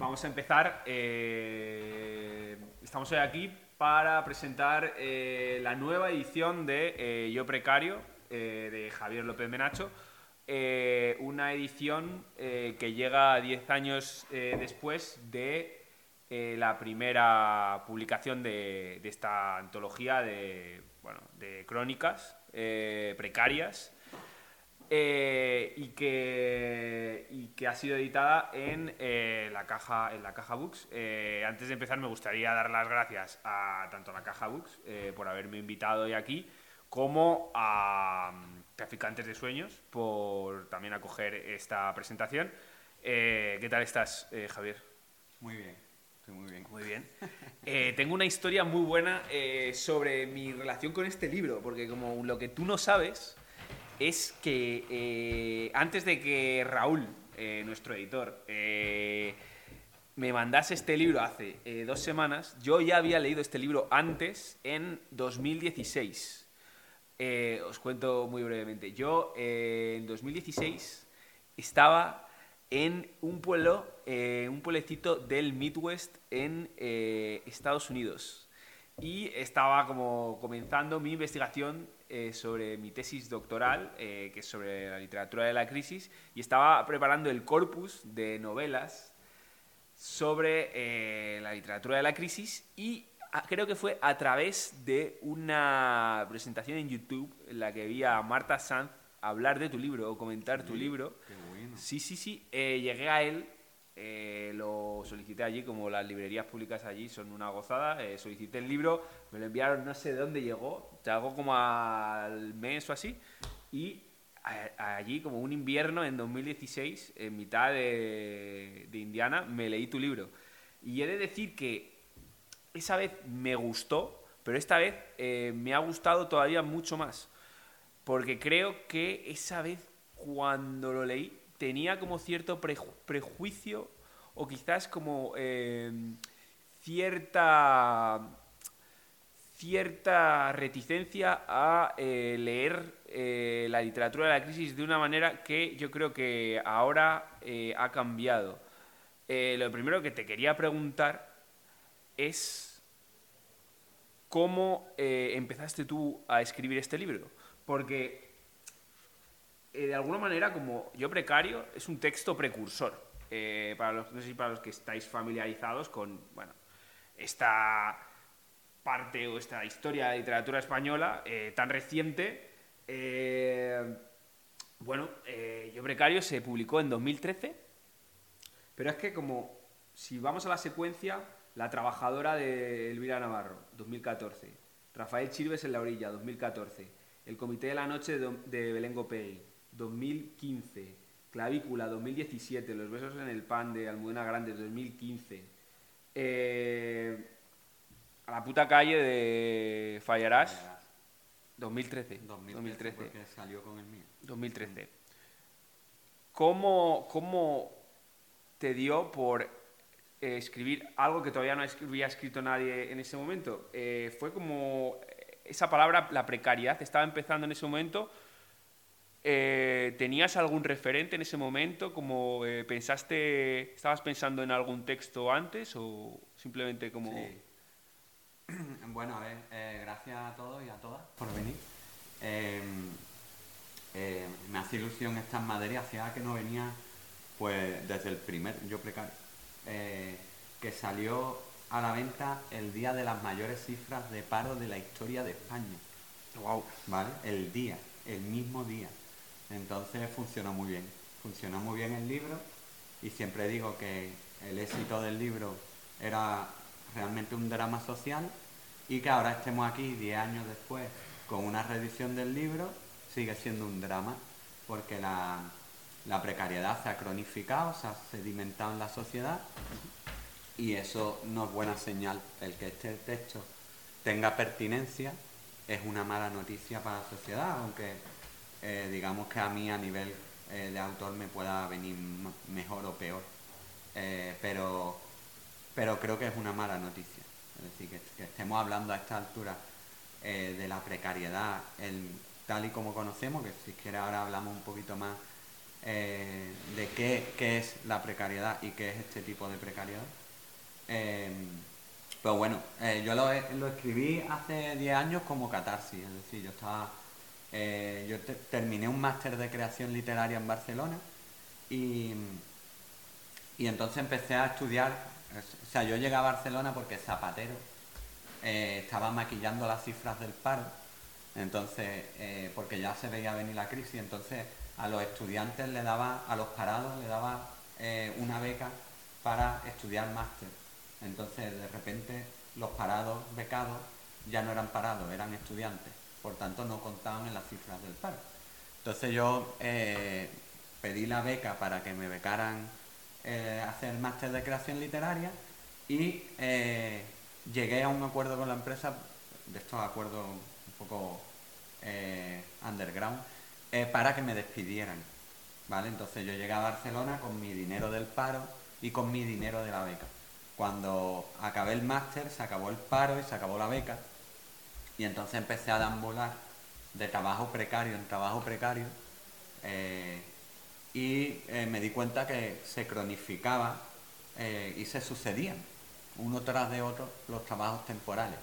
vamos a empezar. eh, estamos hoy aquí para presentar eh, la nueva edición de eh, Yo Precario de Javier López Menacho. Una edición que llega 10 años después de la primera publicación de, de esta antología de, bueno, de crónicas precarias eh, y, que, y que ha sido editada en, eh, la, caja, en la Caja Books. Eh, antes de empezar me gustaría dar las gracias a tanto a la Caja Books por haberme invitado hoy aquí como a mm, Traficantes de Sueños por también acoger esta presentación. ¿Qué tal estás, Javier? Muy bien, estoy muy bien. Muy bien. Eh, tengo una historia muy buena eh, sobre mi relación con este libro, porque como lo que tú no sabes es que eh, antes de que Raúl, eh, nuestro editor, eh, me mandase este libro hace dos semanas, yo ya había leído este libro antes, en 2016. Eh, os cuento muy brevemente. Yo en 2016 estaba en un pueblo, un pueblecito del Midwest en Estados Unidos. Y estaba como comenzando mi investigación eh, sobre mi tesis doctoral, eh, que es sobre la literatura de la crisis, y estaba preparando el corpus de novelas sobre eh, la literatura de la crisis y a- creo que fue a través de una presentación en YouTube en la que vi a Marta Sanz hablar de tu libro o comentar tu Sí, libro. Qué bueno. Sí, sí, sí. llegué a él, eh, lo solicité allí, como las librerías públicas allí son una gozada. eh, solicité el libro, me lo enviaron, no sé de dónde llegó, llegó como al mes o así. Y a- allí, como un invierno en 2016, en mitad de, de Indiana, me leí tu libro. Y he de decir que esa vez me gustó, pero esta vez eh, me ha gustado todavía mucho más. Porque creo que esa vez, cuando lo leí, tenía como cierto preju- prejuicio o quizás como eh, cierta cierta reticencia a eh, leer eh, la literatura de la crisis de una manera que yo creo que ahora eh, ha cambiado. Lo primero que te quería preguntar es cómo empezaste tú a escribir este libro. Porque eh, de alguna manera, como yo precario, es un texto precursor. Eh, para los, no sé si para los que estáis familiarizados con bueno, esta parte o esta historia de literatura española eh, tan reciente. bueno, Yo Precario se publicó en 2013, pero es que como si vamos a la secuencia, La Trabajadora de Elvira Navarro, 2014, Rafael Chirves en la orilla, 2014, El Comité de la Noche de, de Belén Gopegui, 2015, Clavícula, 2017, Los Besos en el Pan de Almudena Grande, 2015, eh, A la puta calle de Fallarás, 2013, 2013, 2013. porque salió con el mío. 2013. ¿Cómo, cómo te dio por eh, escribir algo que todavía no había escrito nadie en ese momento? Eh, fue como esa palabra, la precariedad, estaba empezando en ese momento. Eh, ¿Tenías algún referente en ese momento? Como eh, pensaste, estabas pensando en algún texto antes o simplemente como Sí. Bueno, a ver, eh, gracias a todos y a todas por venir. Eh, eh, me hace ilusión estas materias, hacía que no venía pues desde el primer, yo precario, que salió a la venta el día de las mayores cifras de paro de la historia de España. wow, ¿vale? El día, el mismo día. Entonces funcionó muy bien. Funcionó muy bien el libro y siempre digo que el éxito del libro era realmente un drama social y que ahora estemos aquí 10 años después con una reedición del libro sigue siendo un drama porque la, la precariedad se ha cronificado, se ha sedimentado en la sociedad y eso no es buena señal. El que este texto tenga pertinencia es una mala noticia para la sociedad, aunque eh, digamos que a mí a nivel eh, de autor me pueda venir mejor o peor. Eh, pero, pero creo que es una mala noticia. Es decir, que, estemos hablando a esta altura de la precariedad en- tal y como conocemos, que si quiere ahora hablamos un poquito más de qué, qué, es la precariedad y qué es este tipo de precariedad. Eh, pero bueno, eh, yo lo, lo, escribí hace 10 años como catarsis, es decir, yo estaba... yo terminé un máster de creación literaria en Barcelona y, y entonces empecé a estudiar, o sea, yo llegué a Barcelona porque Zapatero estaba maquillando las cifras del paro, entonces, porque ya se veía venir la crisis, entonces a los estudiantes le daba, a los parados le daba eh, una beca para estudiar máster. Entonces, de repente, los parados becados ya no eran parados, eran estudiantes. Por tanto, no contaban en las cifras del paro. Entonces yo eh, pedí la beca para que me becaran eh, hacer máster de creación literaria y llegué a un acuerdo con la empresa, de estos acuerdos un poco underground, eh, para que me despidieran. ¿vale? Entonces yo llegué a Barcelona con mi dinero del paro y con mi dinero de la beca. Cuando acabé el máster se acabó el paro y se acabó la beca y entonces empecé a deambular de trabajo precario en trabajo precario eh, y eh, me di cuenta que se cronificaba y se sucedían uno tras de otro los trabajos temporales.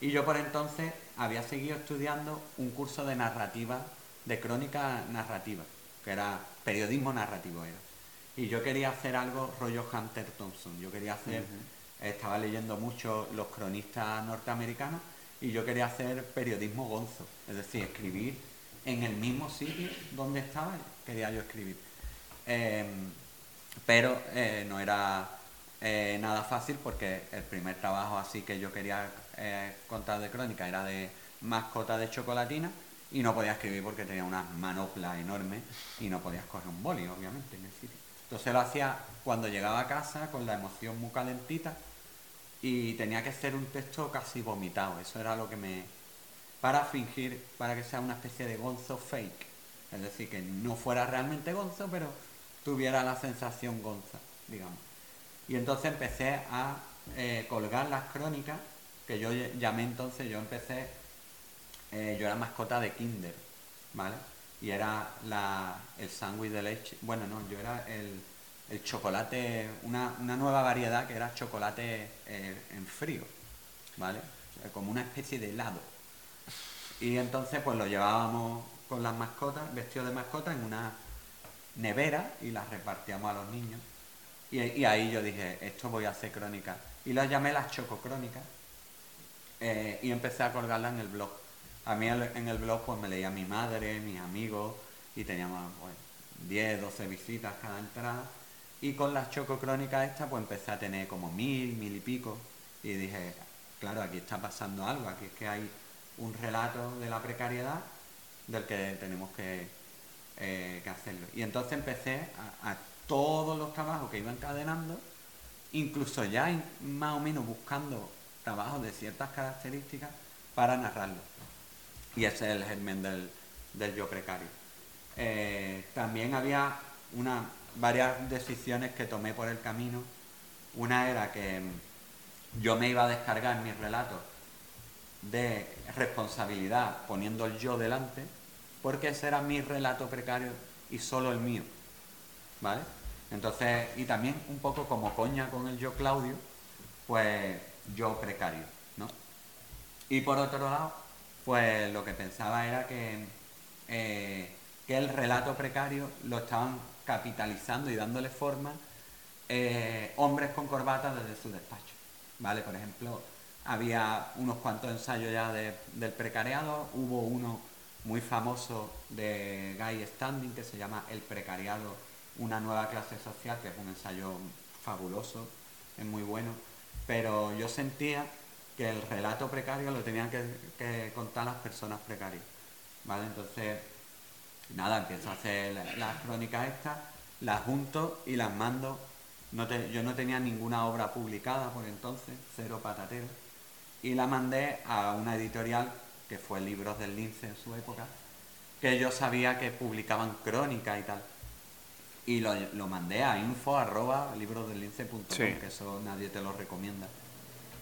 Y yo por entonces había seguido estudiando un curso de narrativa de crónica narrativa, que era periodismo narrativo era. Y yo quería hacer algo rollo Hunter Thompson. Yo quería hacer, estaba leyendo mucho los cronistas norteamericanos y yo quería hacer periodismo gonzo, es decir, escribir en el mismo sitio donde estaba, quería yo escribir. Em, pero eh, no era eh, nada fácil porque el primer trabajo así que yo quería eh, contar de crónica era de mascota de chocolatina y no podía escribir porque tenía una manopla enorme y no podías coger un boli, obviamente, en el sitio. Entonces lo hacía cuando llegaba a casa con la emoción muy calentita y tenía que ser un texto casi vomitado. Eso era lo que me... para fingir, para que sea una especie de gonzo fake. Es decir, que no fuera realmente gonzo, pero tuviera la sensación gonza, digamos. Y entonces empecé a eh, colgar las crónicas, que yo llamé entonces, yo empecé eh, yo era mascota de Kinder, ¿vale? Y era la, el sándwich de leche, bueno, no, yo era el, chocolate, una, nueva variedad que era chocolate eh, en frío, ¿vale? Como una especie de helado. Y entonces pues lo llevábamos con las mascotas, vestidos de mascota, en una nevera y las repartíamos a los niños. Y, ahí yo dije, esto voy a hacer crónica. Y las llamé las chococrónicas eh, y empecé a colgarlas en el blog. A mí en el blog pues me leía mi madre, mis amigos y teníamos 10, 12 visitas cada entrada. Y con las chococrónicas estas pues empecé a tener como mil, mil y pico. Y dije, claro, aquí está pasando algo, aquí es que hay un relato de la precariedad del que tenemos que, eh, hacerlo. Y entonces empecé a, todos los trabajos que iba encadenando, incluso ya más o menos buscando trabajos de ciertas características para narrarlo. Y ese es el germen del, yo precario. Eh, también había una, varias decisiones que tomé por el camino. Una era que yo me iba a descargar mis relatos de responsabilidad poniendo el yo delante, porque ese era mi relato precario y solo el mío. ¿Vale? Entonces, y también un poco como coña con el yo Claudio, pues yo precario, ¿no? Y por otro lado, pues lo que pensaba era que, eh, que el relato precario lo estaban capitalizando y dándole forma eh, hombres con corbata desde su despacho. ¿Vale? Por ejemplo, había unos cuantos ensayos ya del precariado, hubo uno muy famoso de Guy Standing que se llama El precariado, una nueva clase social, que es un ensayo fabuloso, es muy bueno, pero yo sentía que el relato precario lo tenían que, contar las personas precarias. ¿Vale? Entonces, nada, empiezo a hacer las crónicas estas, las junto y las mando. No yo no tenía ninguna obra publicada por entonces, cero patatero, y la mandé a una editorial que fue Libros del Lince en su época, que yo sabía que publicaban crónicas y tal. Y lo, mandé a info arroba que eso nadie te lo recomienda.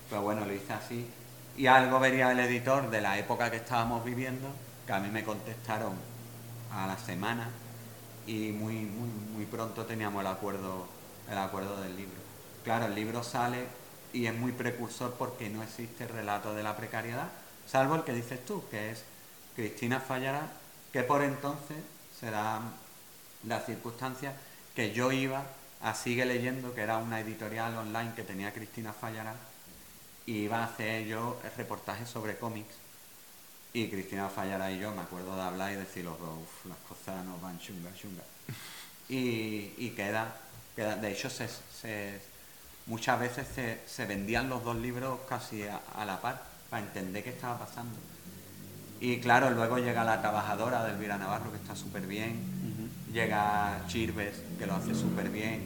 Pero bueno, lo hice así. Y algo vería el editor de la época que estábamos viviendo, que a mí me contestaron a la semana y muy, muy, muy pronto teníamos el acuerdo, el acuerdo del libro. Claro, el libro sale y es muy precursor porque no existe relato de la precariedad, salvo el que dices tú, que es Cristina Fallará, que por entonces se da la circunstancia que yo iba a Sigue Leyendo, que era una editorial online que tenía Cristina Fallará, y iba a hacer yo el reportaje sobre cómics. Y Cristina Fallará y yo me acuerdo de hablar y decir los dos, las cosas no van chunga, chunga. Y, y queda, queda, de hecho se, muchas veces se, vendían los dos libros casi a, la par para entender qué estaba pasando. Y claro, luego llega La Trabajadora del Elvira Navarro, que está súper bien, llega Chirves, que lo hace súper bien,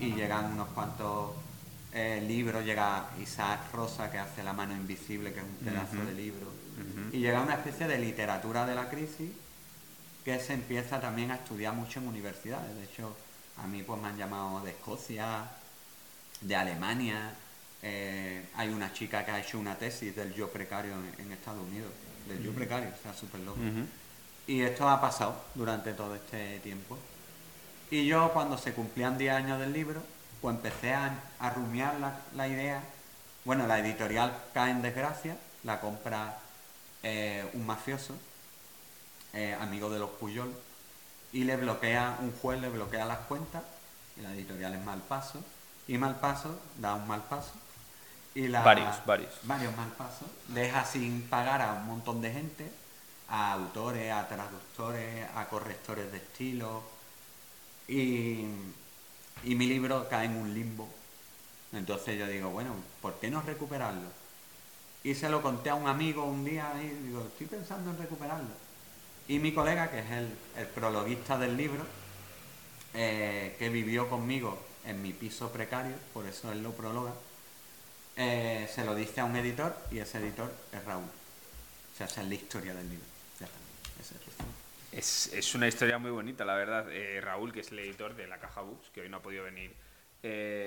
y llegan unos cuantos eh, libros, llega Isaac Rosa, que hace La mano invisible, que es un pedazo de libro, y llega una especie de literatura de la crisis que se empieza también a estudiar mucho en universidades. De hecho, a mí pues me han llamado de Escocia, de Alemania. Eh, hay una chica que ha hecho una tesis del yo precario en, Estados Unidos, del yo precario, o sea, súper loco. Y esto ha pasado durante todo este tiempo. Y yo cuando se cumplían 10 años del libro, pues empecé a, a rumiar la, idea. Bueno, la editorial cae en desgracia, la compra eh, un mafioso, eh, amigo de los Puyol, y le bloquea, un juez le bloquea las cuentas, y la editorial es mal paso y mal paso, da un mal paso. Y la, varios, varios. Varios mal pasos. Deja sin pagar a un montón de gente, a autores, a traductores, a correctores de estilo. Y, y mi libro cae en un limbo. Entonces yo digo, bueno, ¿por qué no recuperarlo? Y se lo conté a un amigo un día y digo, estoy pensando en recuperarlo. Y mi colega, que es el, el prologuista del libro, eh, que vivió conmigo en mi piso precario, por eso él lo prologa, eh, se lo dice a un editor y ese editor es Raúl. O sea, esa es la historia del libro. Es, es, una historia muy bonita, la verdad. Eh, Raúl, que es el editor de la Caja Books, que hoy no ha podido venir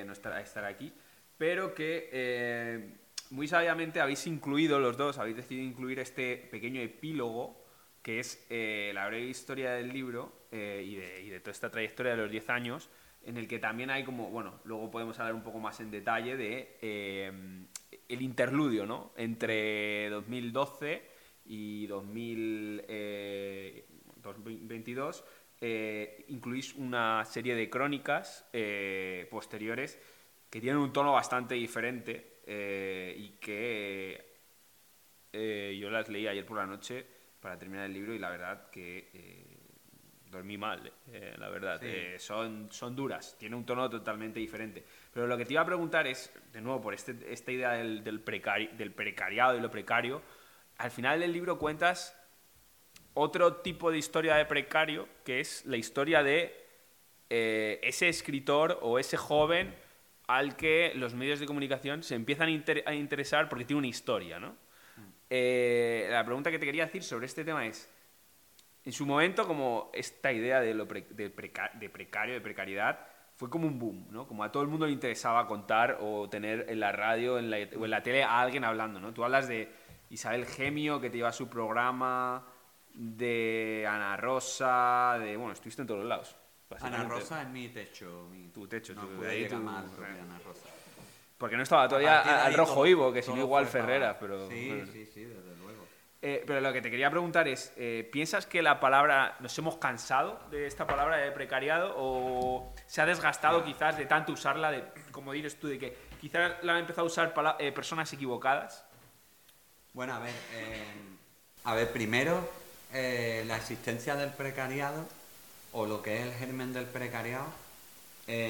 no estar, a estar aquí, pero que muy sabiamente habéis incluido los dos, habéis decidido incluir este pequeño epílogo, que es la breve historia del libro y de, y, de, toda esta trayectoria de los 10 años, en el que también hay como, bueno, luego podemos hablar un poco más en detalle de eh, el interludio, ¿no? Entre 2012 y 2022 eh, eh, incluís una serie de crónicas posteriores que tienen un tono bastante diferente y que yo las leí ayer por la noche para terminar el libro y la verdad que dormí mal, eh, la verdad. Eh, son, son duras, tiene un tono totalmente diferente. Pero lo que te iba a preguntar es, de nuevo, por este, esta idea del, del, del precariado y lo precario, al final del libro cuentas otro tipo de historia de precario, que es la historia de eh, ese escritor o ese joven al que los medios de comunicación se empiezan a, interesar porque tiene una historia, ¿no? Mm. la pregunta que te quería decir sobre este tema es, en su momento, como esta idea de, lo precario, de precariedad, fue como un boom, ¿no? Como a todo el mundo le interesaba contar o tener en la radio en la, o en la tele a alguien hablando, ¿no? Tú hablas de Isabel Gemio, que te lleva su programa, de Ana Rosa, de... Bueno, estuviste en todos los lados. Ana Rosa es mi techo. Tu techo, no tu, de ahí tu... Más Ana Rosa. Porque no estaba todavía al rojo vivo, que si no igual Ferrera, pero... Sí, sí, sí, desde eh, pero lo que te quería preguntar es, eh, ¿piensas que la palabra, nos hemos cansado de esta palabra de precariado o se ha desgastado quizás de tanto usarla, de, como dices tú, de que quizás la han empezado a usar eh, personas equivocadas? Bueno, a ver, a ver primero, la existencia del precariado o lo que es el germen del precariado,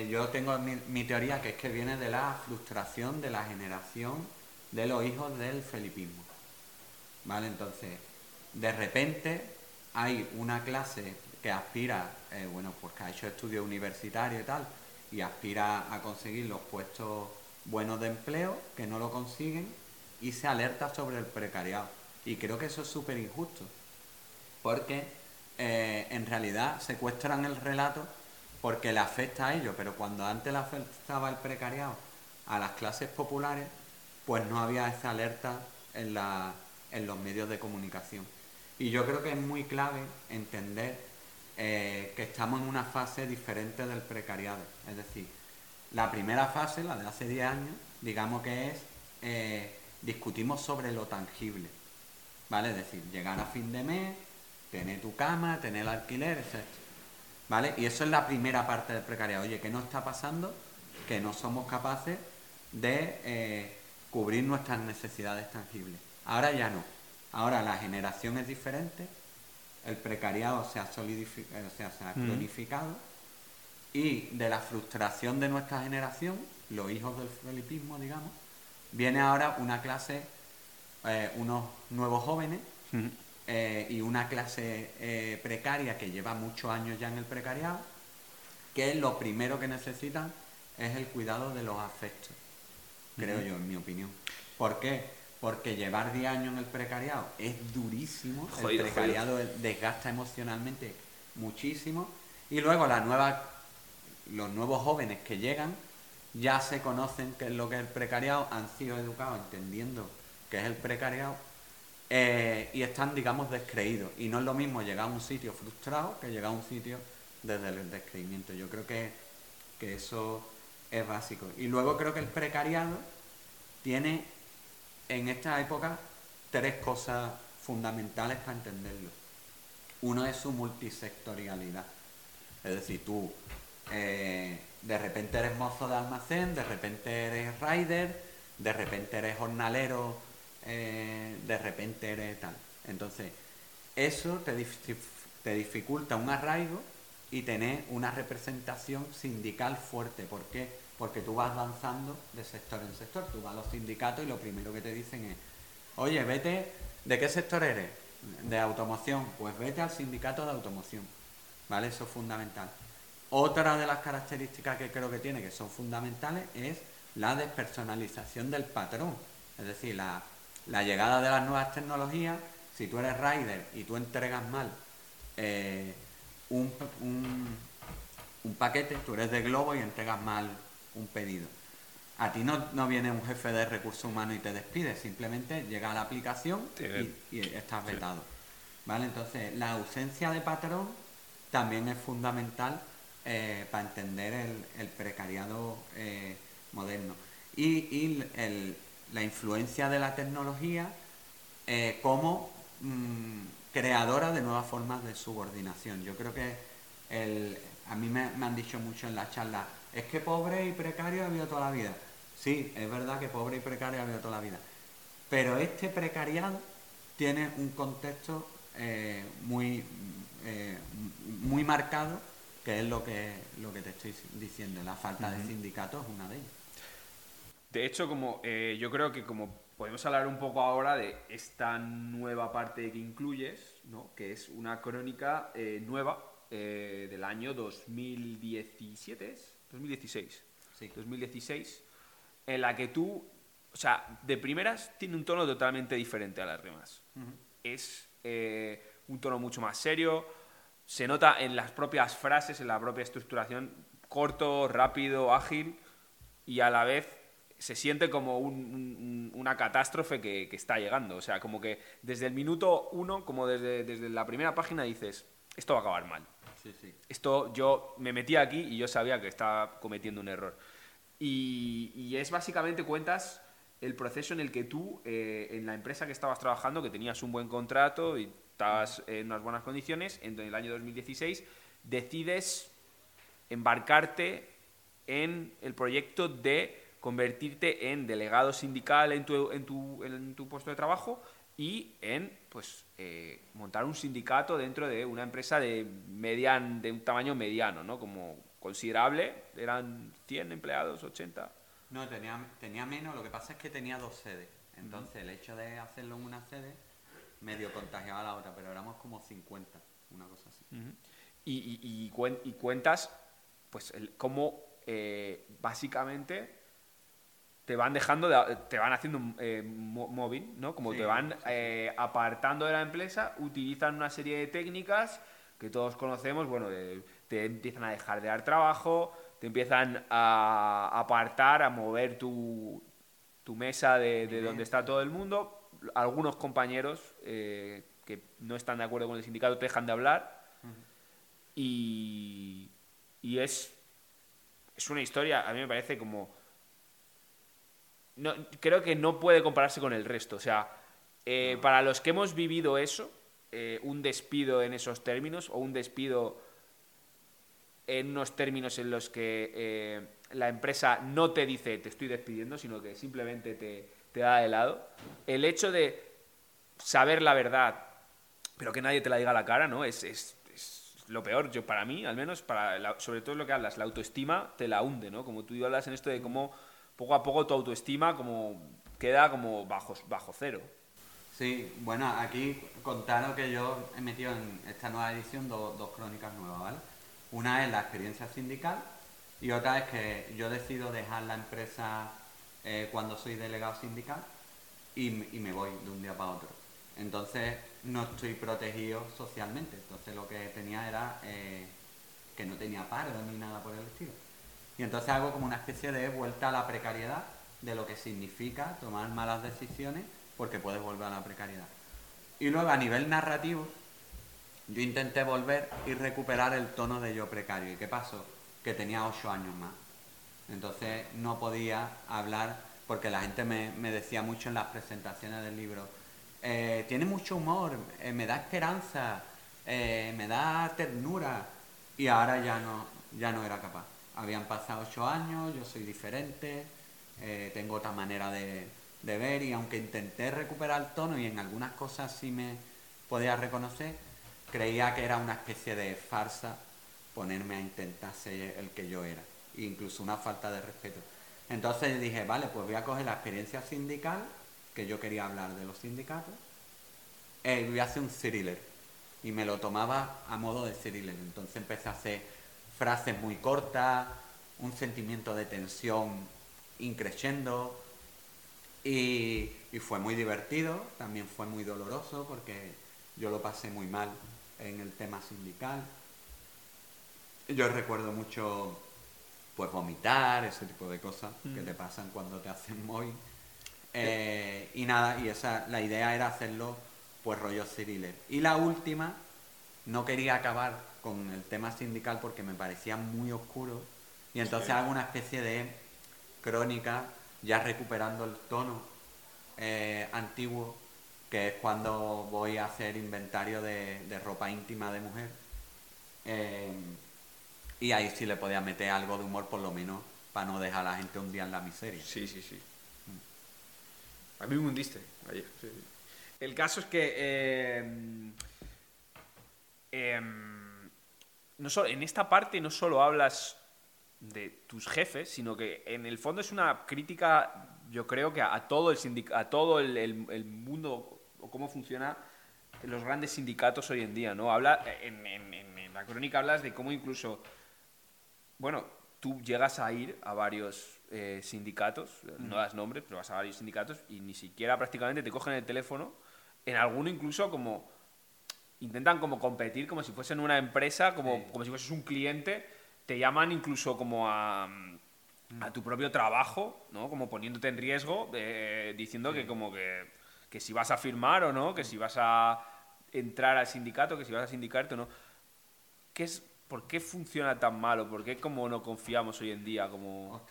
yo tengo mi, mi teoría que es que viene de la frustración de la generación de los hijos del felipismo. ¿vale? Entonces, de repente hay una clase que aspira, eh, bueno, pues que ha hecho estudios universitarios y tal, y aspira a conseguir los puestos buenos de empleo, que no lo consiguen, y se alerta sobre el precariado. Y creo que eso es súper injusto, porque eh, en realidad secuestran el relato porque le afecta a ellos, pero cuando antes le afectaba el precariado a las clases populares, pues no había esa alerta en la en los medios de comunicación. Y yo creo que es muy clave entender eh, que estamos en una fase diferente del precariado. Es decir, la primera fase, la de hace 10 años, digamos que es, eh, discutimos sobre lo tangible. ¿Vale? Es decir, llegar a fin de mes, tener tu cama, tener el alquiler, etc. ¿Vale? Y eso es la primera parte del precariado. Oye, ¿qué nos está pasando? Que no somos capaces de eh, cubrir nuestras necesidades tangibles. Ahora ya no. Ahora la generación es diferente, el precariado se ha, solidificado, o sea, se ha cronificado y de la frustración de nuestra generación, los hijos del felipismo, digamos, viene ahora una clase, eh, unos nuevos jóvenes eh, y una clase eh, precaria que lleva muchos años ya en el precariado, que lo primero que necesitan es el cuidado de los afectos, creo yo, en mi opinión. ¿Por qué? Porque llevar 10 años en el precariado es durísimo, el precariado desgasta emocionalmente muchísimo, y luego la nueva, los nuevos jóvenes que llegan ya se conocen qué es lo que es el precariado, han sido educados entendiendo qué es el precariado eh, y están, digamos, descreídos. Y no es lo mismo llegar a un sitio frustrado que llegar a un sitio desde el descreimiento. Yo creo que, que eso es básico. Y luego creo que el precariado tiene en esta época tres cosas fundamentales para entenderlo. Uno es su multisectorialidad. Es decir, tú eh, de repente eres mozo de almacén, de repente eres rider, de repente eres jornalero eh, de repente eres tal. Entonces, eso te, te dificulta un arraigo y tener una representación sindical fuerte. ¿Por qué? Porque tú vas avanzando de sector en sector. Tú vas a los sindicatos y lo primero que te dicen es, oye, vete, ¿de qué sector eres? De automoción. Pues vete al sindicato de automoción. ¿Vale? Eso es fundamental. Otra de las características que creo que tiene que son fundamentales es la despersonalización del patrón. Es decir, la, la llegada de las nuevas tecnologías, si tú eres rider y tú entregas mal eh, un, paquete, tú eres de Globo y entregas mal un pedido. A ti no, viene un jefe de recursos humanos y te despide, simplemente llega a la aplicación y, estás vetado. ¿Vale? Entonces, la ausencia de patrón también es fundamental eh, para entender el, precariado eh, moderno. Y, el, la influencia de la tecnología eh, como mm, creadora de nuevas formas de subordinación. Yo creo que el, a mí me, han dicho mucho en la charla, es que pobre y precario ha habido toda la vida. Sí, es verdad que pobre y precario ha habido toda la vida. Pero este precariado tiene un contexto eh, muy, eh, muy marcado, que es lo que, lo que te estoy diciendo. La falta de sindicatos es una de ellas. De hecho, como eh, yo creo que como podemos hablar un poco ahora de esta nueva parte que incluyes, ¿no? que es una crónica eh, nueva eh, del año 2017, 2016, sí. 2016, en la que tú, o sea, de primeras tiene un tono totalmente diferente a las demás. Es un tono mucho más serio, se nota en las propias frases, en la propia estructuración, corto, rápido, ágil y a la vez se siente como una catástrofe que, está llegando. O sea, como que desde el minuto uno, como desde, desde la primera página, dices, esto va a acabar mal. Esto yo me metí aquí y yo sabía que estaba cometiendo un error. Y, es básicamente cuentas el proceso en el que tú, eh, en la empresa que estabas trabajando, que tenías un buen contrato y estabas en unas buenas condiciones, en el año 2016, decides embarcarte en el proyecto de convertirte en delegado sindical en tu, en tu, en tu puesto de trabajo y en pues eh, montar un sindicato dentro de una empresa de median, de un tamaño mediano, ¿no? Como considerable, eran 100 empleados, 80. No, tenía, tenía menos, lo que pasa es que tenía dos sedes. Entonces, el hecho de hacerlo en una sede medio contagiaba a la otra, pero éramos como 50, una cosa así. y, y, y, cuentas, pues, el, cómo eh, básicamente te van dejando, te van haciendo eh, móvil, ¿no? Como te van eh, apartando de la empresa, utilizan una serie de técnicas que todos conocemos, bueno, te empiezan a dejar de dar trabajo, te empiezan a apartar, a mover tu, tu mesa de, donde está todo el mundo. Algunos compañeros eh, que no están de acuerdo con el sindicato te dejan de hablar. Y, y es, es una historia, a mí me parece como... No, creo que no puede compararse con el resto. O sea, eh, para los que hemos vivido eso, eh, un despido en esos términos o un despido en unos términos en los que eh, la empresa no te dice te estoy despidiendo, sino que simplemente te, te da de lado. El hecho de saber la verdad, pero que nadie te la diga a la cara, ¿no? Es, es, lo peor, yo para mí, al menos, para sobre todo lo que hablas, la autoestima te la hunde, ¿no? Como tú hablas en esto de cómo poco a poco tu autoestima como queda como bajo, bajo cero. Sí, bueno, aquí contaron que yo he metido en esta nueva edición dos crónicas nuevas, ¿vale? Una es la experiencia sindical y otra es que yo decido dejar la empresa eh, cuando soy delegado sindical y, me voy de un día para otro. Entonces no estoy protegido socialmente. Entonces lo que tenía era eh, que no tenía paro ni nada por el estilo. Y entonces hago como una especie de vuelta a la precariedad de lo que significa tomar malas decisiones porque puedes volver a la precariedad. Y luego a nivel narrativo, yo intenté volver y recuperar el tono de yo precario. ¿Y qué pasó? Que tenía ocho años más. Entonces no podía hablar porque la gente me, decía mucho en las presentaciones del libro, eh, tiene mucho humor, eh, me da esperanza, eh, me da ternura y ahora ya no, ya no era capaz. Habían pasado ocho años, yo soy diferente, tengo otra manera de, ver y aunque intenté recuperar el tono y en algunas cosas sí me podía reconocer, creía que era una especie de farsa ponerme a intentar ser el que yo era incluso una falta de respeto. Entonces dije, vale, pues voy a coger la experiencia sindical, que yo quería hablar de los sindicatos, eh, y voy a hacer un thriller. Y me lo tomaba a modo de thriller. Entonces empecé a hacer frases muy cortas, un sentimiento de tensión increciendo, y, y fue muy divertido, también fue muy doloroso porque yo lo pasé muy mal en el tema sindical. Yo recuerdo mucho pues vomitar, ese tipo de cosas que mm. te pasan cuando te hacen muy eh, y nada, y esa, la idea era hacerlo pues rollo thriller. Y la última, no quería acabar con el tema sindical porque me parecía muy oscuro y entonces hago una especie de crónica ya recuperando el tono eh, antiguo que es cuando voy a hacer inventario de, ropa íntima de mujer. Eh, y ahí sí le podía meter algo de humor, por lo menos, para no dejar a la gente un día en la miseria. Sí, sí, sí. A mí me hundiste ayer. El caso es que. Eh, em, no solo, en esta parte no solo hablas de tus jefes, sino que en el fondo es una crítica, yo creo que a, todo el a todo el, el, mundo o cómo funciona los grandes sindicatos hoy en día, ¿no? Habla en, en, en la crónica hablas de cómo incluso bueno, tú llegas a ir a varios eh, sindicatos, no das nombres, pero vas a varios sindicatos y ni siquiera prácticamente te cogen el teléfono. En alguno incluso como intentan como competir como si fuesen una empresa, como, como si fueses un cliente, te llaman incluso como a, a tu propio trabajo, ¿no? Como poniéndote en riesgo, eh, diciendo que como que, que si vas a firmar o no, que si vas a entrar al sindicato, que si vas a sindicarte o no. ¿Qué es, ¿Por qué funciona tan mal o por qué como no confiamos hoy en día? Como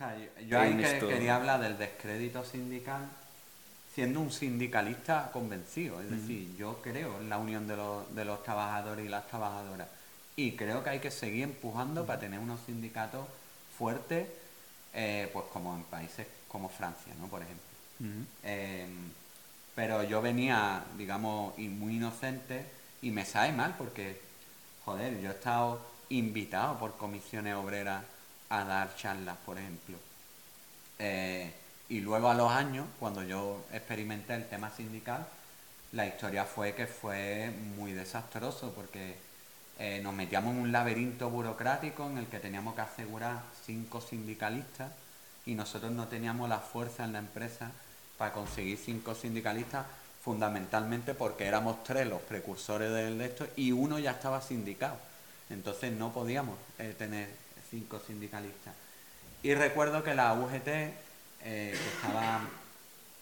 yo, ahí quería hablar del descrédito sindical siendo un sindicalista convencido. Es decir, yo creo en la unión de los, de los trabajadores y las trabajadoras. Y creo que hay que seguir empujando para tener unos sindicatos fuertes, eh, pues como en países como Francia, ¿no? Por ejemplo. Em, pero yo venía, digamos, muy inocente y me sabe mal porque, joder, yo he estado invitado por comisiones obreras a dar charlas, por ejemplo. Eh, y luego a los años, cuando yo experimenté el tema sindical, la historia fue que fue muy desastroso porque eh, nos metíamos en un laberinto burocrático en el que teníamos que asegurar cinco sindicalistas y nosotros no teníamos la fuerza en la empresa para conseguir cinco sindicalistas fundamentalmente porque éramos tres los precursores de esto y uno ya estaba sindicado. Entonces no podíamos eh, tener cinco sindicalistas. Y recuerdo que la UGT, eh, estaba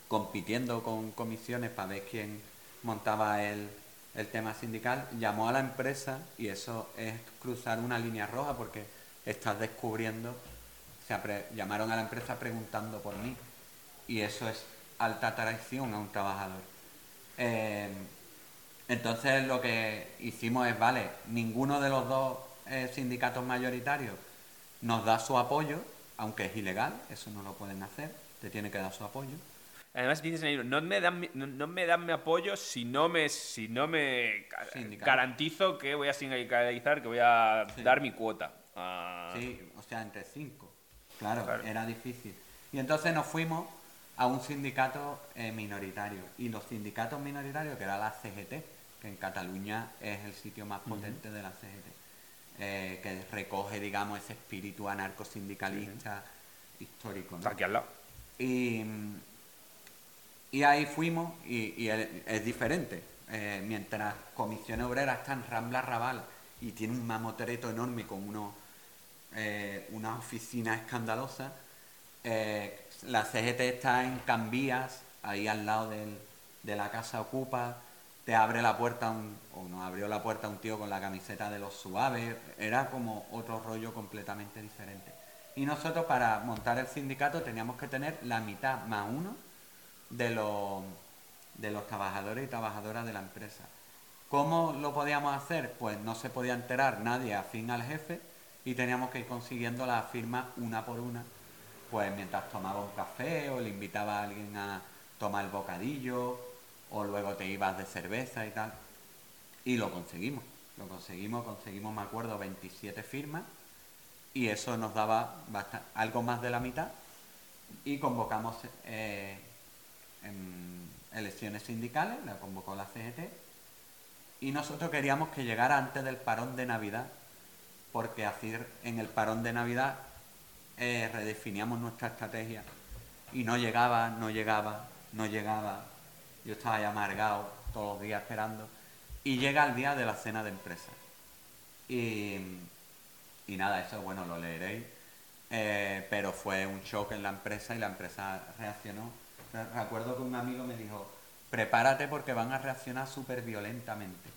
compitiendo con comisiones para ver quién montaba el, el tema sindical, llamó a la empresa y eso es cruzar una línea roja porque estás descubriendo, se llamaron a la empresa preguntando por mí y eso es alta traición a un trabajador. Eh, entonces lo que hicimos es, vale, ninguno de los dos eh, sindicatos mayoritarios nos da su apoyo, aunque es ilegal, eso no lo pueden hacer, te tiene que dar su apoyo. Además dices en el libro, no me dan, mi, no, me dan mi apoyo si no me, si no me garantizo que voy a sindicalizar, que voy a dar mi cuota. Sí, o sea, entre cinco. Claro, era difícil. Y entonces nos fuimos a un sindicato eh, minoritario. Y los sindicatos minoritarios, que era la CGT, que en Cataluña es el sitio más potente de la CGT, eh, que recoge, digamos, ese espíritu anarcosindicalista histórico. Aquí al lado. Y, y ahí fuimos, y, es, diferente. Eh, mientras Comisión Obrera está en Rambla Raval y tiene un mamotreto enorme con uno, eh, una oficina escandalosa, la CGT está en Cambías, ahí al lado de la casa Ocupa, te abre la puerta o nos abrió la puerta un tío con la camiseta de los suaves, era como otro rollo completamente diferente. Y nosotros para montar el sindicato teníamos que tener la mitad más uno de los, de los trabajadores y trabajadoras de la empresa. ¿Cómo lo podíamos hacer? Pues no se podía enterar nadie afín al jefe y teníamos que ir consiguiendo las firmas una por una, pues mientras tomaba un café o le invitaba a alguien a tomar el bocadillo o luego te ibas de cerveza y tal. Y lo conseguimos, lo conseguimos, conseguimos, me acuerdo, 27 firmas y eso nos daba algo más de la mitad y convocamos eh, en elecciones sindicales, la convocó la CGT y nosotros queríamos que llegara antes del parón de Navidad porque en el parón de Navidad eh, redefiníamos nuestra estrategia y no llegaba, no llegaba, no llegaba, yo estaba ya amargado todos los días esperando. Y llega el día de la cena de empresa. Y, nada, eso bueno, lo leeréis. Eh, pero fue un shock en la empresa y la empresa reaccionó. Recuerdo que un amigo me dijo, prepárate porque van a reaccionar súper violentamente.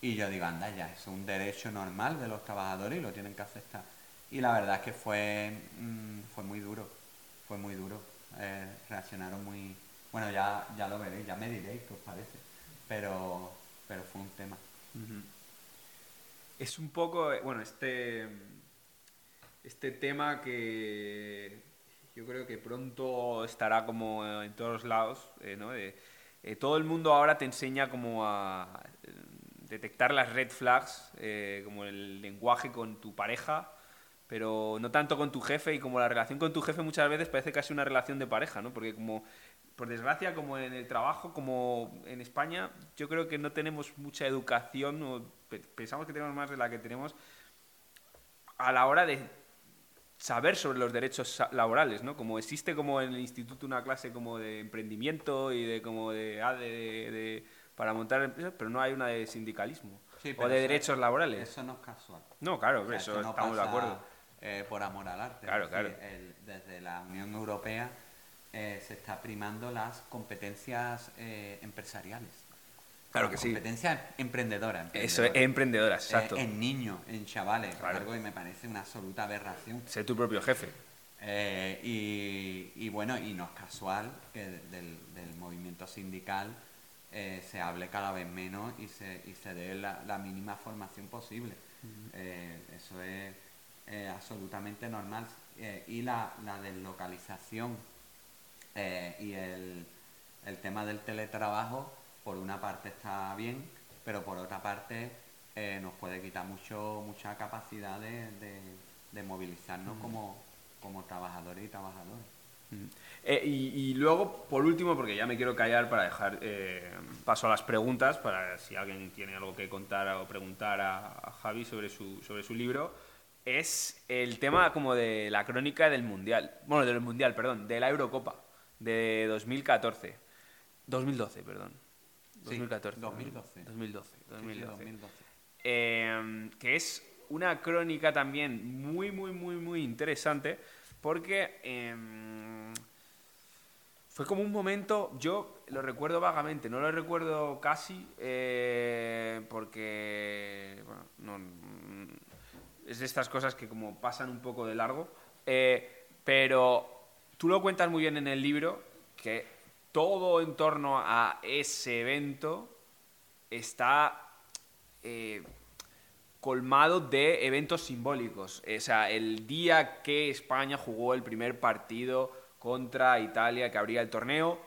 Y yo digo, anda ya, es un derecho normal de los trabajadores y lo tienen que aceptar. Y la verdad es que fue, mm, fue muy duro, fue muy duro. Eh, reaccionaron muy, bueno, ya, ya lo veréis, ya me diréis qué os parece. Pero, pero fue un tema. Es un poco, eh, bueno, este, este tema que yo creo que pronto estará como en todos lados, eh, ¿no? Eh, todo el mundo ahora te enseña como a detectar las red flags, como el lenguaje con tu pareja, pero no tanto con tu jefe y como la relación con tu jefe muchas veces parece casi una relación de pareja, ¿no? Porque como por desgracia, como en el trabajo, como en España, yo creo que no tenemos mucha educación, o pensamos que tenemos más de la que tenemos, a la hora de saber sobre los derechos laborales, ¿no? Como existe como en el instituto una clase como de emprendimiento y de como de, ah, de, para montar empresas, pero no hay una de sindicalismo o de derechos laborales. Eso no es casual. No, claro, eso estamos de acuerdo. Eh, por amor al arte. Claro, claro. desde la Unión Europea eh, se está primando las competencias eh, empresariales. Claro que sí. Competencias emprendedoras. Eso es emprendedoras, eh, exacto. en niños, en chavales, algo que me parece una absoluta aberración. Sé tu propio jefe. y, bueno, y no es casual que del, movimiento sindical se hable cada vez menos y se, y se dé la, mínima formación posible. eso es absolutamente normal. y la, la deslocalización eh, y el, el, tema del teletrabajo, por una parte está bien, pero por otra parte eh, nos puede quitar mucho mucha capacidad de, de, movilizarnos como, como trabajadores y trabajadoras. Eh, y, luego, por último, porque ya me quiero callar para dejar paso a las preguntas, para si alguien tiene algo que contar o preguntar a, a, Javi sobre su, sobre su libro, es el tema como de la crónica del Mundial, bueno, del Mundial, perdón, de la Eurocopa de 2014. 2012, perdón. 2014. 2012. 2012. 2012. que es una crónica también muy, muy, muy, muy interesante porque em, Fue como un momento, yo lo recuerdo vagamente, no lo recuerdo casi, eh, porque bueno, no, es de estas cosas que como pasan un poco de largo, eh, pero tú lo cuentas muy bien en el libro, que todo en torno a ese evento está eh, colmado de eventos simbólicos. O sea, el día que España jugó el primer partido contra Italia que abría el torneo.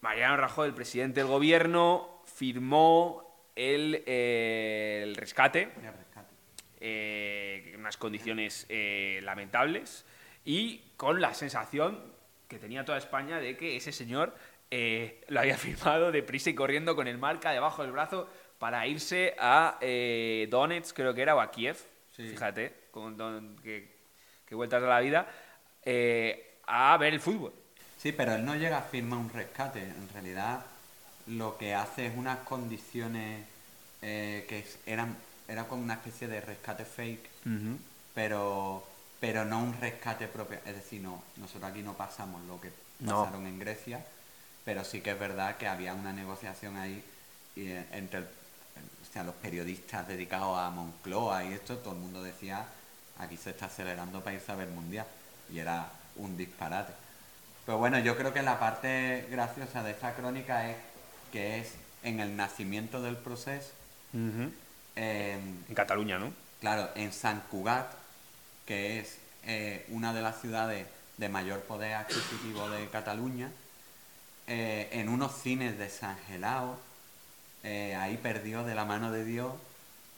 Mariano Rajoy, el presidente del gobierno, firmó el, eh, rescate, eh, en unas condiciones eh, lamentables y con la sensación que tenía toda España de que ese señor lo había firmado deprisa y corriendo con el marca debajo del brazo para irse a Donetsk, creo que era, o a Kiev, fíjate, con, que, vueltas a la vida a ver el fútbol. Sí, pero él no llega a firmar un rescate. En realidad, lo que hace es unas condiciones eh, que eran era como una especie de rescate fake, pero pero no un rescate propio. Es decir, no, nosotros aquí no pasamos lo que pasaron en Grecia, pero sí que es verdad que había una negociación ahí eh, entre o sea, los periodistas dedicados a Moncloa y esto, todo el mundo decía, aquí se está acelerando para irse a ver mundial. Y era un disparate. Pero bueno, yo creo que la parte graciosa de esta crónica es que es en el nacimiento del proceso. en Cataluña, ¿no? Claro, en San Cugat, que es eh, una de las ciudades de mayor poder adquisitivo de Cataluña, eh, en unos cines desangelados, eh, ahí perdió de la mano de Dios,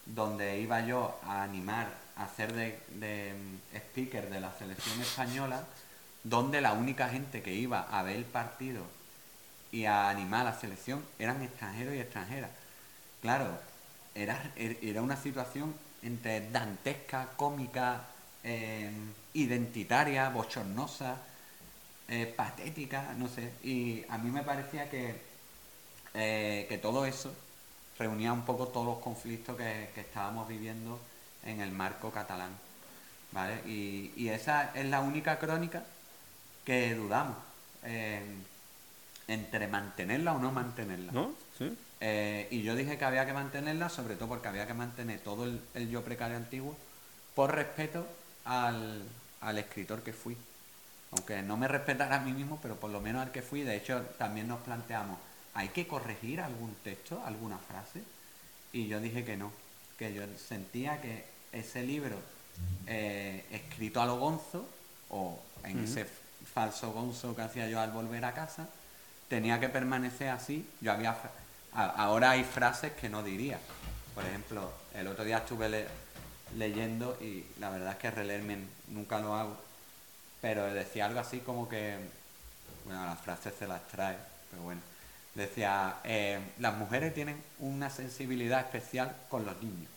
donde iba yo a animar, a hacer de, mm, speaker de la selección española donde la única gente que iba a ver el partido y a animar a la selección eran extranjeros y extranjeras. Claro, era, era una situación entre dantesca, cómica, eh, identitaria, bochornosa, eh, patética, no sé. Y a mí me parecía que, eh, que todo eso reunía un poco todos los conflictos que, estábamos viviendo en el marco catalán. ¿Vale? Y, y esa es la única crónica que dudamos entre mantenerla o no mantenerla. ¿No? ¿Sí? Eh, y yo dije que había que mantenerla, sobre todo porque había que mantener todo el, yo precario antiguo por respeto al, escritor que fui. Aunque no me respetara a mí mismo, pero por lo menos al que fui. De hecho, también nos planteamos, ¿hay que corregir algún texto, alguna frase? Y yo dije que no, que yo sentía que ese libro eh, escrito a lo gonzo, o en ese falso gonzo que hacía yo al volver a casa, tenía que permanecer así. Yo había ahora hay frases que no diría. Por ejemplo, el otro día estuve leyendo y la verdad es que releerme nunca lo hago, pero decía algo así como que, bueno, las frases se las trae, pero bueno, decía, eh, las mujeres tienen una sensibilidad especial con los niños,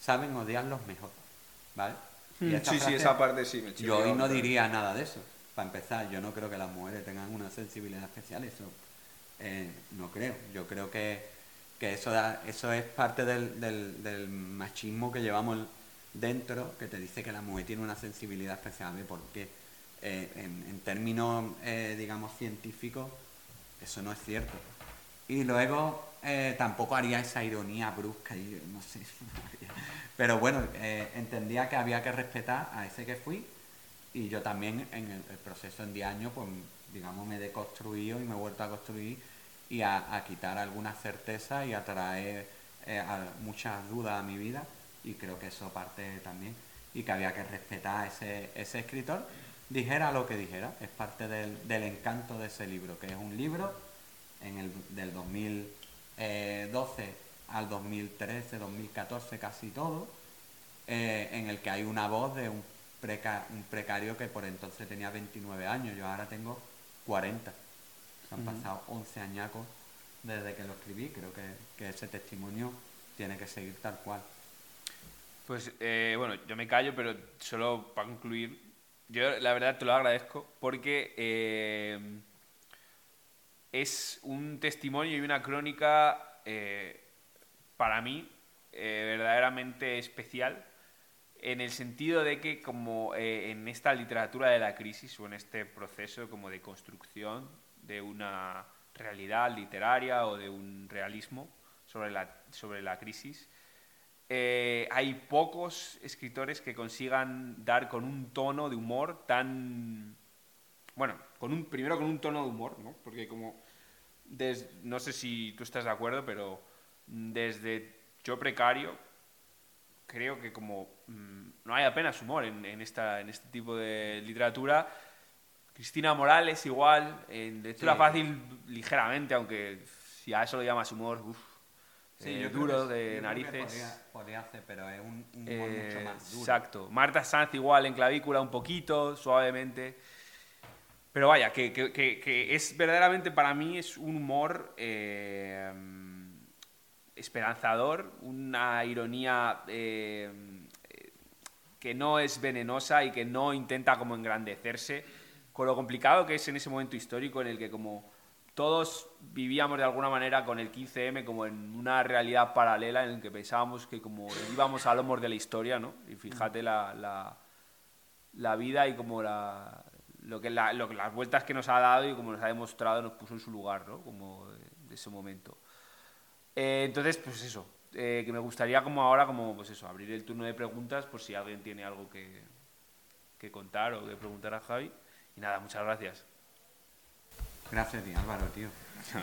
saben odiarlos mejor, ¿vale? Hmm. sí, sí, esa parte sí me Yo hoy no diría nada de eso para empezar, yo no creo que las mujeres tengan una sensibilidad especial, eso eh, no creo. Yo creo que, eso, eso es parte del, machismo que llevamos dentro, que te dice que la mujer tiene una sensibilidad especial, porque eh, en, términos, eh, digamos, científicos, eso no es cierto. Y luego tampoco haría esa ironía brusca, y no sé, pero bueno, entendía que había que respetar a ese que fui y yo también en el, proceso en 10 años, pues digamos, me he deconstruido y me he vuelto a construir y a, quitar alguna certeza y a traer eh, muchas dudas a mi vida y creo que eso parte también y que había que respetar a ese, ese escritor, dijera lo que dijera, es parte del, del, encanto de ese libro, que es un libro en el, del 2012 al 2013, 2014 casi todo, eh, en el que hay una voz de un un precario que por entonces tenía 29 años, yo ahora tengo 40. Se han pasado 11 añacos desde que lo escribí, creo que, ese testimonio tiene que seguir tal cual. Pues eh, bueno, yo me callo, pero solo para concluir, yo la verdad te lo agradezco porque eh, es un testimonio y una crónica eh, para mí verdaderamente especial en el sentido de que como eh, en esta literatura de la crisis o en este proceso como de construcción de una realidad literaria o de un realismo sobre la, sobre la crisis, eh, hay pocos escritores que consigan dar con un tono de humor tan... Bueno, con un, primero con un tono de humor, ¿no? Porque como... no sé si tú estás de acuerdo, pero desde Yo Precario, creo que como mm, no hay apenas humor en, esta, en este tipo de literatura. Cristina Morales igual, en lectura fácil ligeramente, aunque si a eso lo llamas humor, uff, sí, eh, duro de narices. Podría, hacer, pero es un, humor eh, mucho más duro. Exacto. Marta Sanz igual en clavícula un poquito, suavemente. Pero vaya, que, que, que, es verdaderamente para mí es un humor eh, esperanzador, una ironía eh, que no es venenosa y que no intenta como engrandecerse, con lo complicado que es en ese momento histórico en el que como todos vivíamos de alguna manera con el 15M como en una realidad paralela en el que pensábamos que como íbamos a lomos de la historia, ¿no? Y fíjate la, la, vida y como la, lo que, lo que las vueltas que nos ha dado y como nos ha demostrado nos puso en su lugar, ¿no? Como de ese momento. Eh, entonces, pues eso, eh, que me gustaría como ahora, como pues eso, abrir el turno de preguntas por si alguien tiene algo que, que contar o que preguntar a Javi. Y nada, muchas gracias. Gracias, tío, Álvaro, tío.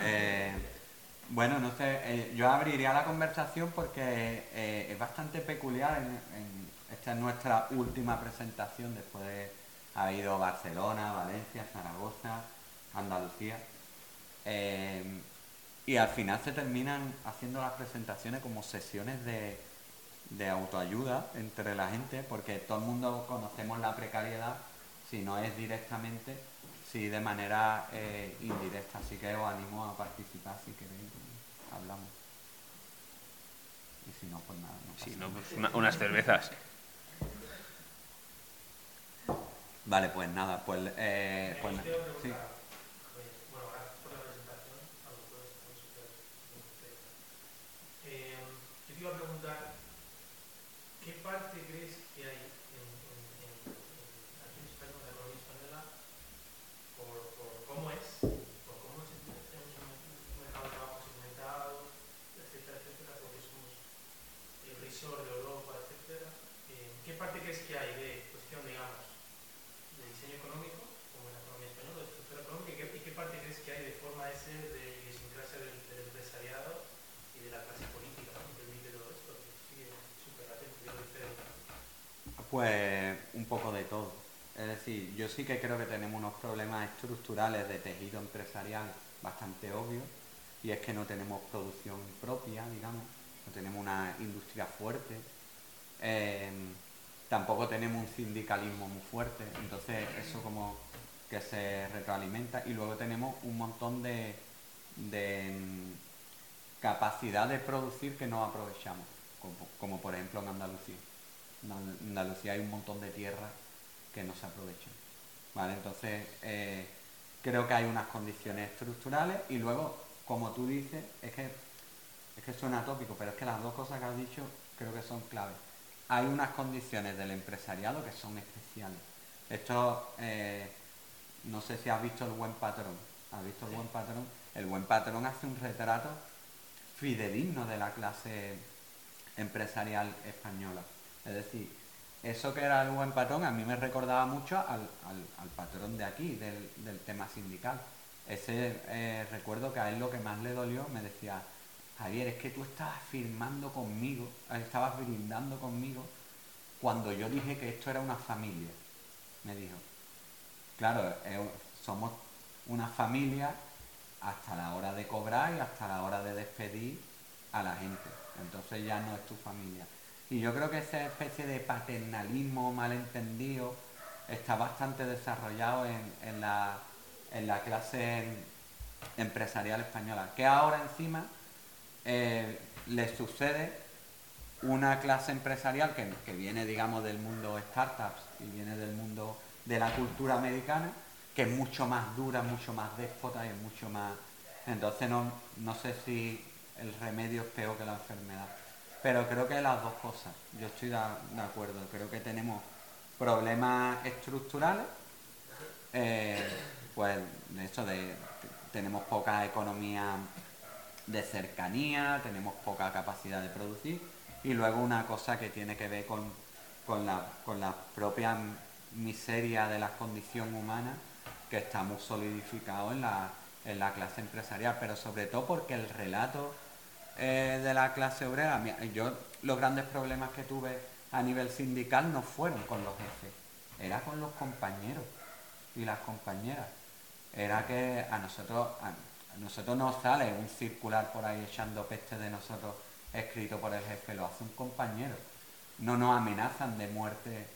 Eh, bueno, no sé, yo abriría la conversación porque es bastante peculiar. esta es nuestra última presentación después de haber ido Barcelona, Valencia, Zaragoza, Andalucía. Y al final se terminan haciendo las presentaciones como sesiones de, autoayuda entre la gente, porque todo el mundo conocemos la precariedad, si no es directamente, si de manera eh, indirecta. Así que os animo a participar si queréis, hablamos. Y si no, pues nada. No sí, no, pues unas cervezas. Vale, pues nada, pues, eh, pues sí. iba a preguntar, ¿qué parte crees que hay en, en, en, aquí en España, en la economía española, por, por cómo es, por cómo es un mercado de trabajo segmentado, etcétera, etcétera, porque somos el risor de Europa, etcétera? Eh, ¿Qué parte crees que hay de cuestión, digamos, de diseño económico, como en la economía española, de estructura económica, y qué, y qué parte crees que hay de forma de ser, de idiosincrasia del, del empresariado y de la clase política? Pues un poco de todo. Es decir, yo sí que creo que tenemos unos problemas estructurales de tejido empresarial bastante obvios y es que no tenemos producción propia, digamos, no tenemos una industria fuerte, em, tampoco tenemos un sindicalismo muy fuerte, entonces eso como que se retroalimenta y luego tenemos un montón de, de em, capacidad de producir que no aprovechamos, como por ejemplo en Andalucía. En Andalucía hay un montón de tierra que no se aprovechan. ¿vale? Entonces, eh, creo que hay unas condiciones estructurales y luego, como tú dices, es que, es que suena tópico, pero es que las dos cosas que has dicho creo que son claves. Hay unas condiciones del empresariado que son especiales. Esto, eh, no sé si has visto el buen patrón. ¿Has visto el buen patrón? El buen patrón hace un retrato fidedigno de la clase empresarial española. Es decir, eso que era el buen patrón a mí me recordaba mucho al, patrón de aquí, del, tema sindical. Ese eh, recuerdo que a él lo que más le dolió me decía, Javier, es que tú estabas firmando conmigo, estabas brindando conmigo cuando yo dije que esto era una familia. Me dijo, claro, somos una familia hasta la hora de cobrar y hasta la hora de despedir a la gente. Entonces ya no es tu familia. Y yo creo que esa especie de paternalismo malentendido está bastante desarrollado en, la, clase empresarial española, que ahora encima eh, le sucede una clase empresarial que, que, viene, digamos, del mundo startups y viene del mundo de la cultura americana, que es mucho más dura, mucho más déspota y es mucho más... Entonces no, no sé si el remedio es peor que la enfermedad. pero creo que las dos cosas, yo estoy de, acuerdo, creo que tenemos problemas estructurales, eh, pues de eso de tenemos poca economía de cercanía, tenemos poca capacidad de producir y luego una cosa que tiene que ver con, con, la, con la propia miseria de la condición humana que está muy solidificado en la, en la clase empresarial, pero sobre todo porque el relato eh, de la clase obrera, yo los grandes problemas que tuve a nivel sindical no fueron con los jefes, era con los compañeros y las compañeras. Era que a nosotros, nosotros nos sale un circular por ahí echando peste de nosotros escrito por el jefe, lo hace un compañero. No nos amenazan de muerte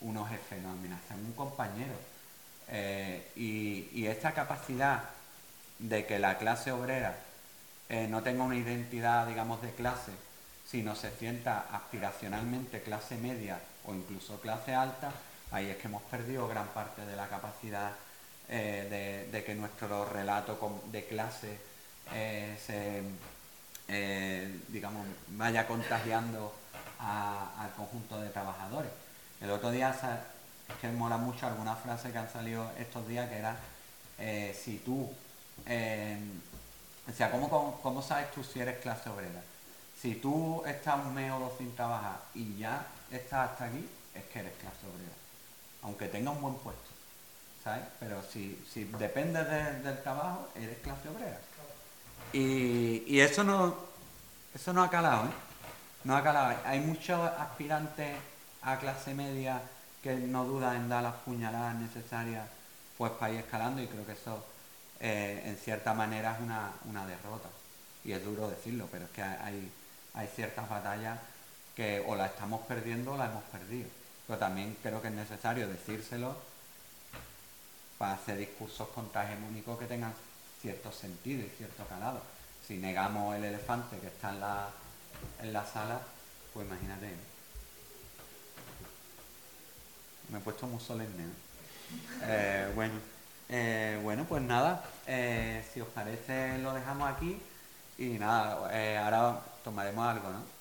unos jefes, nos amenazan un compañero. Eh, y, esta capacidad de que la clase obrera eh, no tenga una identidad, digamos, de clase, sino se sienta aspiracionalmente clase media o incluso clase alta, ahí es que hemos perdido gran parte de la capacidad eh, de, que nuestro relato de clase eh, se, eh, digamos, vaya contagiando al conjunto de trabajadores. El otro día es que mola mucho alguna frase que han salido estos días que era si tú, o sea, ¿cómo, ¿cómo sabes tú si eres clase obrera? Si tú estás un mes o dos sin trabajar y ya estás hasta aquí, es que eres clase obrera. Aunque tengas un buen puesto. Pero si, si dependes del trabajo, eres clase obrera. Y, eso no eso no ha calado, ¿eh? No ha calado. Hay muchos aspirantes a clase media que no dudan en dar las puñaladas necesarias pues para ir escalando y creo que eso eh, en cierta manera es una, una derrota. Y es duro decirlo, pero es que hay, hay ciertas batallas que o las estamos perdiendo o las hemos perdido. Pero también creo que es necesario decírselo para hacer discursos contrahegemónicos que tengan cierto sentido y cierto calado. Si negamos el elefante que está en la, en la sala, pues imagínate. Me he puesto muy solemne. Eh, bueno, eh, bueno, pues nada, eh, si os parece lo dejamos aquí y nada, ahora tomaremos algo, ¿no?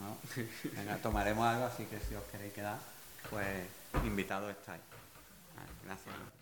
¿No? Venga, tomaremos algo, así que si os queréis quedar, pues invitados estáis. Gracias.